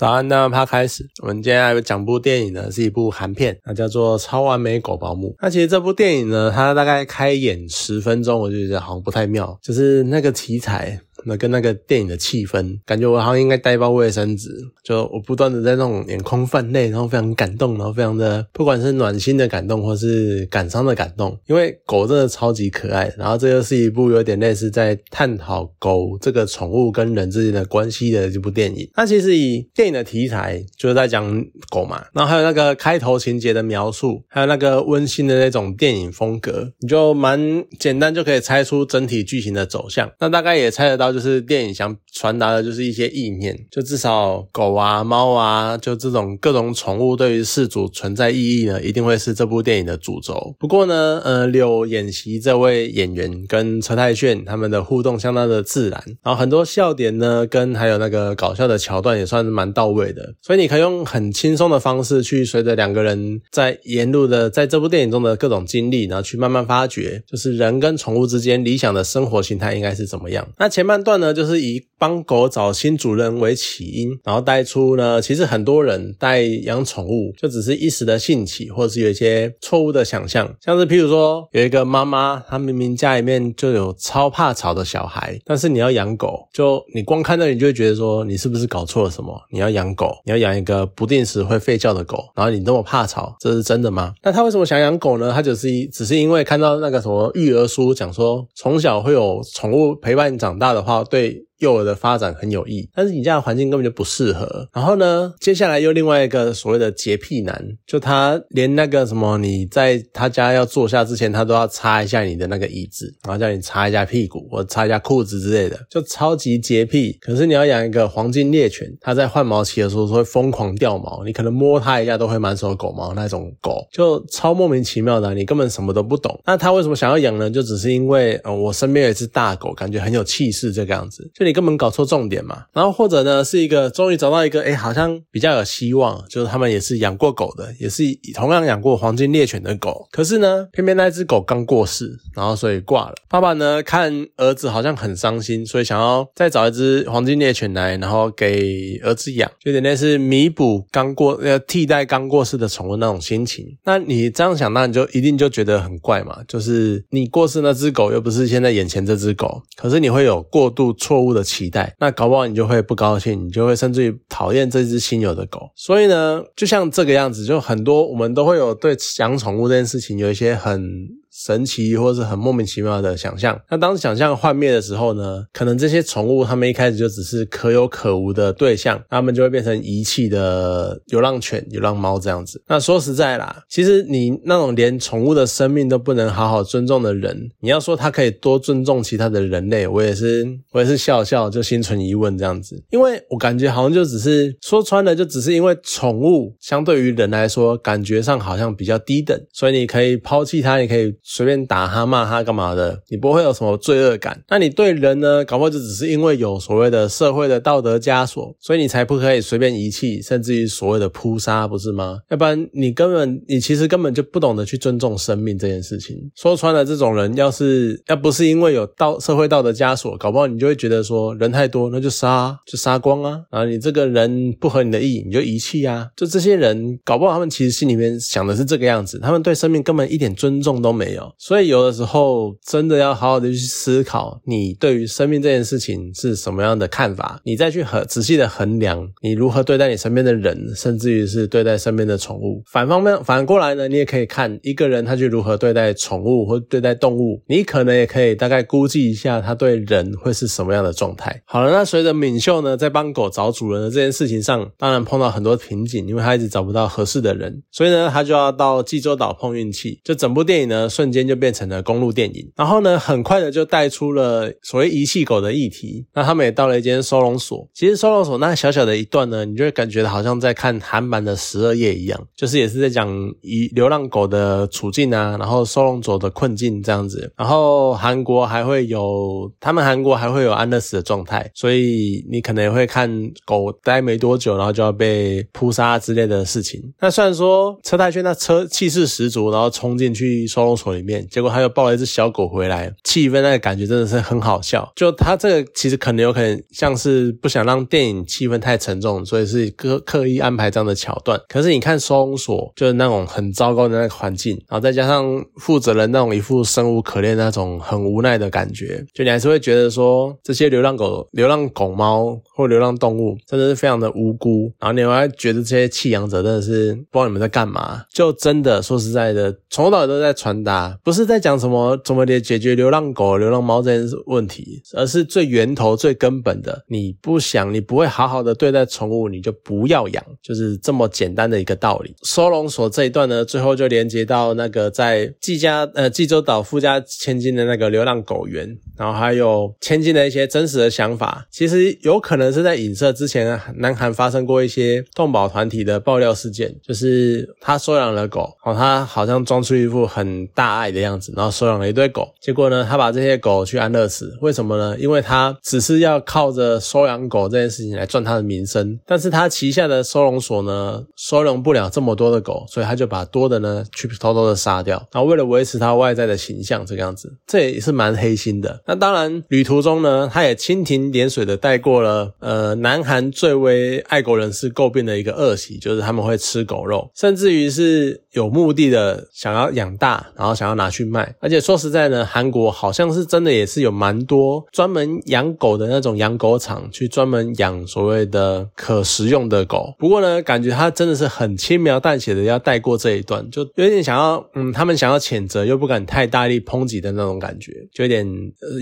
早安，那趴开始。我们今天要讲部电影呢，是一部韩片，那叫做《超完美狗保姆》。那其实这部电影呢，它大概开演十分钟，我就觉得好像不太妙，就是那个题材。那跟那个电影的气氛，感觉我好像应该带包卫生纸，就我不断的在那种眼眶泛泪，然后非常感动，然后非常的不管是暖心的感动，或是感伤的感动，因为狗真的超级可爱。然后这又是一部有点类似在探讨狗这个宠物跟人之间的关系的这部电影。它其实以电影的题材就是在讲狗嘛，然后还有那个开头情节的描述，还有那个温馨的那种电影风格，你就蛮简单就可以猜出整体剧情的走向。那大概也猜得到。就是电影想传达的，就是一些意念。就至少狗啊、猫啊，就这种各种宠物对于事主存在意义呢，一定会是这部电影的主轴。不过呢，呃，柳演习这位演员跟车太铉他们的互动相当的自然，然后很多笑点呢，跟还有那个搞笑的桥段也算是蛮到位的。所以你可以用很轻松的方式去随着两个人在沿路的在这部电影中的各种经历，然后去慢慢发掘，就是人跟宠物之间理想的生活形态应该是怎么样。那前半。段呢，就是以帮狗找新主人为起因，然后带出呢，其实很多人带养宠物就只是一时的兴起，或者是有一些错误的想象，像是譬如说有一个妈妈，她明明家里面就有超怕吵的小孩，但是你要养狗，就你光看到你就会觉得说你是不是搞错了什么？你要养狗，你要养一个不定时会吠叫的狗，然后你那么怕吵，这是真的吗？那他为什么想养狗呢？他就是只是因为看到那个什么育儿书讲说，从小会有宠物陪伴长大的的话。对。幼儿的发展很有益，但是你家的环境根本就不适合。然后呢，接下来又另外一个所谓的洁癖男，就他连那个什么，你在他家要坐下之前，他都要擦一下你的那个椅子，然后叫你擦一下屁股或擦一下裤子之类的，就超级洁癖。可是你要养一个黄金猎犬，它在换毛期的时候会疯狂掉毛，你可能摸它一下都会满手狗毛那种狗，就超莫名其妙的，你根本什么都不懂。那他为什么想要养呢？就只是因为呃，我身边有一只大狗，感觉很有气势这个样子，就你。你根本搞错重点嘛，然后或者呢，是一个终于找到一个，哎，好像比较有希望，就是他们也是养过狗的，也是同样养过黄金猎犬的狗，可是呢，偏偏那只狗刚过世，然后所以挂了。爸爸呢，看儿子好像很伤心，所以想要再找一只黄金猎犬来，然后给儿子养，有点类似弥补刚过呃替代刚过世的宠物那种心情。那你这样想，那你就一定就觉得很怪嘛，就是你过世那只狗又不是现在眼前这只狗，可是你会有过度错误的。期待，那搞不好你就会不高兴，你就会甚至于讨厌这只新有的狗。所以呢，就像这个样子，就很多我们都会有对养宠物这件事情有一些很。神奇或是很莫名其妙的想象。那当想象幻灭的时候呢？可能这些宠物它们一开始就只是可有可无的对象，它们就会变成遗弃的流浪犬、流浪猫这样子。那说实在啦，其实你那种连宠物的生命都不能好好尊重的人，你要说他可以多尊重其他的人类，我也是，我也是笑笑就心存疑问这样子。因为我感觉好像就只是说穿了，就只是因为宠物相对于人来说，感觉上好像比较低等，所以你可以抛弃它，你可以。随便打他骂他干嘛的，你不会有什么罪恶感。那你对人呢？搞不好就只是因为有所谓的社会的道德枷锁，所以你才不可以随便遗弃，甚至于所谓的扑杀，不是吗？要不然你根本你其实根本就不懂得去尊重生命这件事情。说穿了，这种人要是要不是因为有道社会道德枷锁，搞不好你就会觉得说人太多，那就杀，就杀光啊！啊，你这个人不合你的意，你就遗弃啊！就这些人，搞不好他们其实心里面想的是这个样子，他们对生命根本一点尊重都没有。所以有的时候真的要好好的去思考，你对于生命这件事情是什么样的看法，你再去很仔细的衡量你如何对待你身边的人，甚至于是对待身边的宠物。反方面 反过来呢，你也可以看一个人他去如何对待宠物或对待动物，你可能也可以大概估计一下他对人会是什么样的状态。好了，那随着敏秀呢在帮狗找主人的这件事情上，当然碰到很多瓶颈，因为他一直找不到合适的人，所以呢他就要到济州岛碰运气。就整部电影呢瞬间。就变成了公路电影，然后呢，很快的就带出了所谓遗弃狗的议题。那他们也到了一间收容所，其实收容所那小小的一段呢，你就会感觉好像在看韩版的十二夜一样，就是也是在讲遗流浪狗的处境啊，然后收容所的困境这样子。然后韩国还会有，他们韩国还会有安乐死的状态，所以你可能也会看狗待没多久，然后就要被扑杀之类的事情。那虽然说车太铉那车气势十足，然后冲进去收容所里。里面，结果他又抱了一只小狗回来，气氛那个感觉真的是很好笑。就他这个其实可能有可能像是不想让电影气氛太沉重，所以是刻刻意安排这样的桥段。可是你看收容所，就是那种很糟糕的那个环境，然后再加上负责人那种一副生无可恋那种很无奈的感觉，就你还是会觉得说这些流浪狗、流浪狗猫或流浪动物真的是非常的无辜，然后你还觉得这些弃养者真的是不知道你们在干嘛。就真的说实在的，从头到尾都在传达，不是在讲什么怎么解决流浪狗、流浪猫这件问题，而是最源头、最根本的，你不想、你不会好好的对待宠物，你就不要养，就是这么简单的一个道理。收容所这一段呢，最后就连接到那个在济家呃济州岛富家千金的那个流浪狗园，然后还有千金的一些真实的想法，其实有可能是在影射之前南韩发生过一些动保团体的爆料事件，就是他收养了狗，哦，他好像装出一副很大爱的样子，然后收养了一堆狗，结果呢，他把这些狗去安乐死，为什么呢？因为他只是要靠着收养狗这件事情来赚他的名声，但是他旗下的收容所呢，收容不了这么多的狗，所以他就把多的呢去偷偷的杀掉，然后为了维持他外在的形象，这个样子，这也是蛮黑心的。那当然，旅途中呢，他也蜻蜓点水的带过了，呃，南韩最为爱国人士诟病的一个恶习，就是他们会吃狗肉，甚至于是有目的的想要养大，然后想要拿去卖。而且说实在呢，韩国好像是真的也是有蛮多专门养狗的那种养狗场，去专门养所谓的可食用的狗。不过呢，感觉他真的是很轻描淡写的要带过这一段，就有点想要，嗯，他们想要谴责又不敢太大力抨击的那种感觉，就有点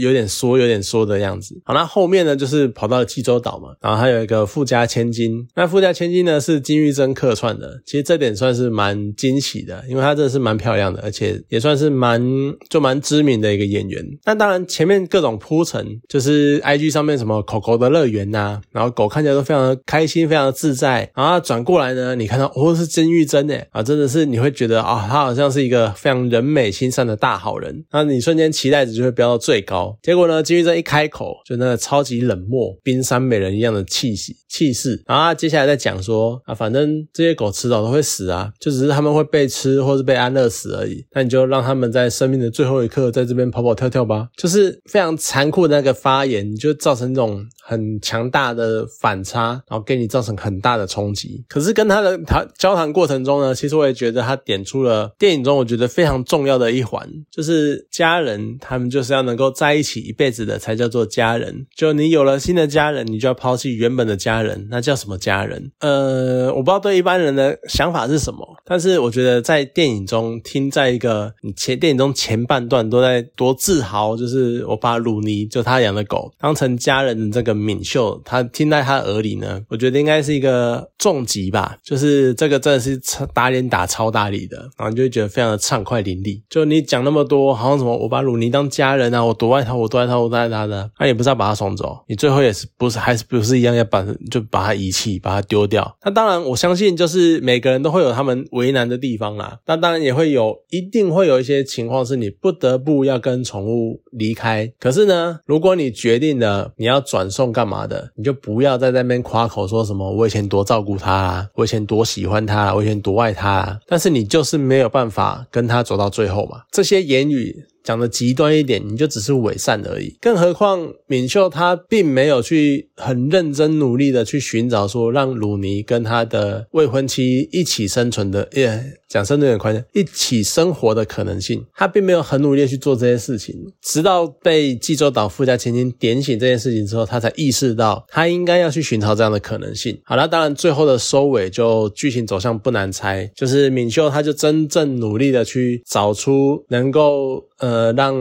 有点缩有点缩的样子。好，那后面呢就是跑到济州岛嘛，然后还有一个富家千金。那富家千金呢是金玉珍客串的，其实这点算是蛮惊喜的，因为她真的是蛮漂亮的，而且也算算是蛮就蛮知名的一个演员。那当然前面各种铺陈，就是 I G 上面什么狗狗的乐园呐，然后狗看起来都非常的开心，非常的自在。然后转过来呢，你看到哦是金玉珍诶，啊真的是你会觉得啊，他好像是一个非常人美心善的大好人，那你瞬间期待值就会飙到最高。结果呢，金玉珍一开口就那个超级冷漠、冰山美人一样的气息气势，然后接下来再讲说啊，反正这些狗迟早都会死啊，就只是他们会被吃或是被安乐死而已。那你就让让他们在生命的最后一刻在这边跑跑跳跳吧，就是非常残酷的那个发言，就造成这种很强大的反差，然后给你造成很大的冲击。可是跟他的谈交谈过程中呢，其实我也觉得他点出了电影中我觉得非常重要的一环，就是家人，他们就是要能够在一起一辈子的才叫做家人。就你有了新的家人，你就要抛弃原本的家人，那叫什么家人？呃，我不知道对一般人的想法是什么，但是我觉得在电影中听，在一个前电影中前半段都在多自豪，就是我把鲁尼就他养的狗当成家人的这个敏秀，他听在他耳里呢，我觉得应该是一个重击吧，就是这个真的是打脸打超大力的，然后你就会觉得非常的畅快淋漓。就你讲那么多，好像什么我把鲁尼当家人啊，我多爱他，我多爱他，我多爱他的，那也不是要把他送走，你最后也是不是还是不是一样要把就把他遗弃，把他丢掉？那当然，我相信就是每个人都会有他们为难的地方啦。那当然也会有，一定会有有一些情况是你不得不要跟宠物离开。可是呢，如果你决定了你要转送干嘛的，你就不要在那边夸口说什么我以前多照顾它啊，我以前多喜欢它，我以前多爱它啊。但是你就是没有办法跟它走到最后嘛。这些言语。讲的极端一点，你就只是伪善而已。更何况敏秀他并没有去很认真努力的去寻找说让鲁尼跟他的未婚妻一起生存的，耶，讲生存有点夸张，一起生活的可能性，他并没有很努力去做这些事情。直到被济州岛富家千金点醒这件事情之后，他才意识到他应该要去寻找这样的可能性。好了，当然最后的收尾就剧情走向不难猜，就是敏秀他就真正努力的去找出能够呃。呃，让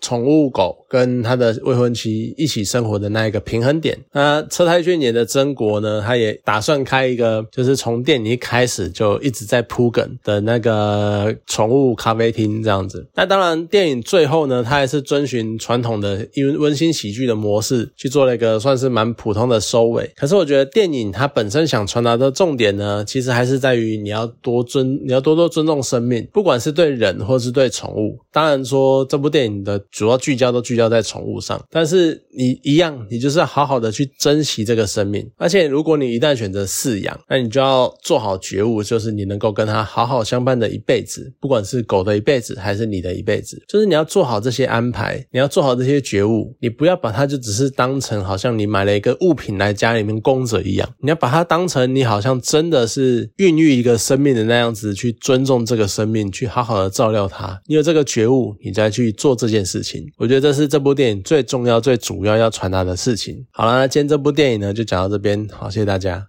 宠物狗跟他的未婚妻一起生活的那一个平衡点。那车太铉演的曾国呢，他也打算开一个，就是从电影一开始就一直在铺梗的那个宠物咖啡厅这样子。那当然，电影最后呢，他还是遵循传统的温温馨喜剧的模式去做了一个算是蛮普通的收尾。可是我觉得电影它本身想传达的重点呢，其实还是在于你要多尊，你要多多尊重生命，不管是对人或是对宠物。当然说。这部电影的主要聚焦都聚焦在宠物上，但是你一样，你就是要好好的去珍惜这个生命。而且如果你一旦选择饲养，那你就要做好觉悟，就是你能够跟它好好相伴的一辈子，不管是狗的一辈子还是你的一辈子，就是你要做好这些安排，你要做好这些觉悟，你不要把它就只是当成好像你买了一个物品来家里面供着一样，你要把它当成你好像真的是孕育一个生命的那样子去尊重这个生命，去好好的照料它。你有这个觉悟，你来去做这件事情，我觉得这是这部电影最重要、最主要要传达的事情。好了，那今天这部电影呢就讲到这边，好，谢谢大家。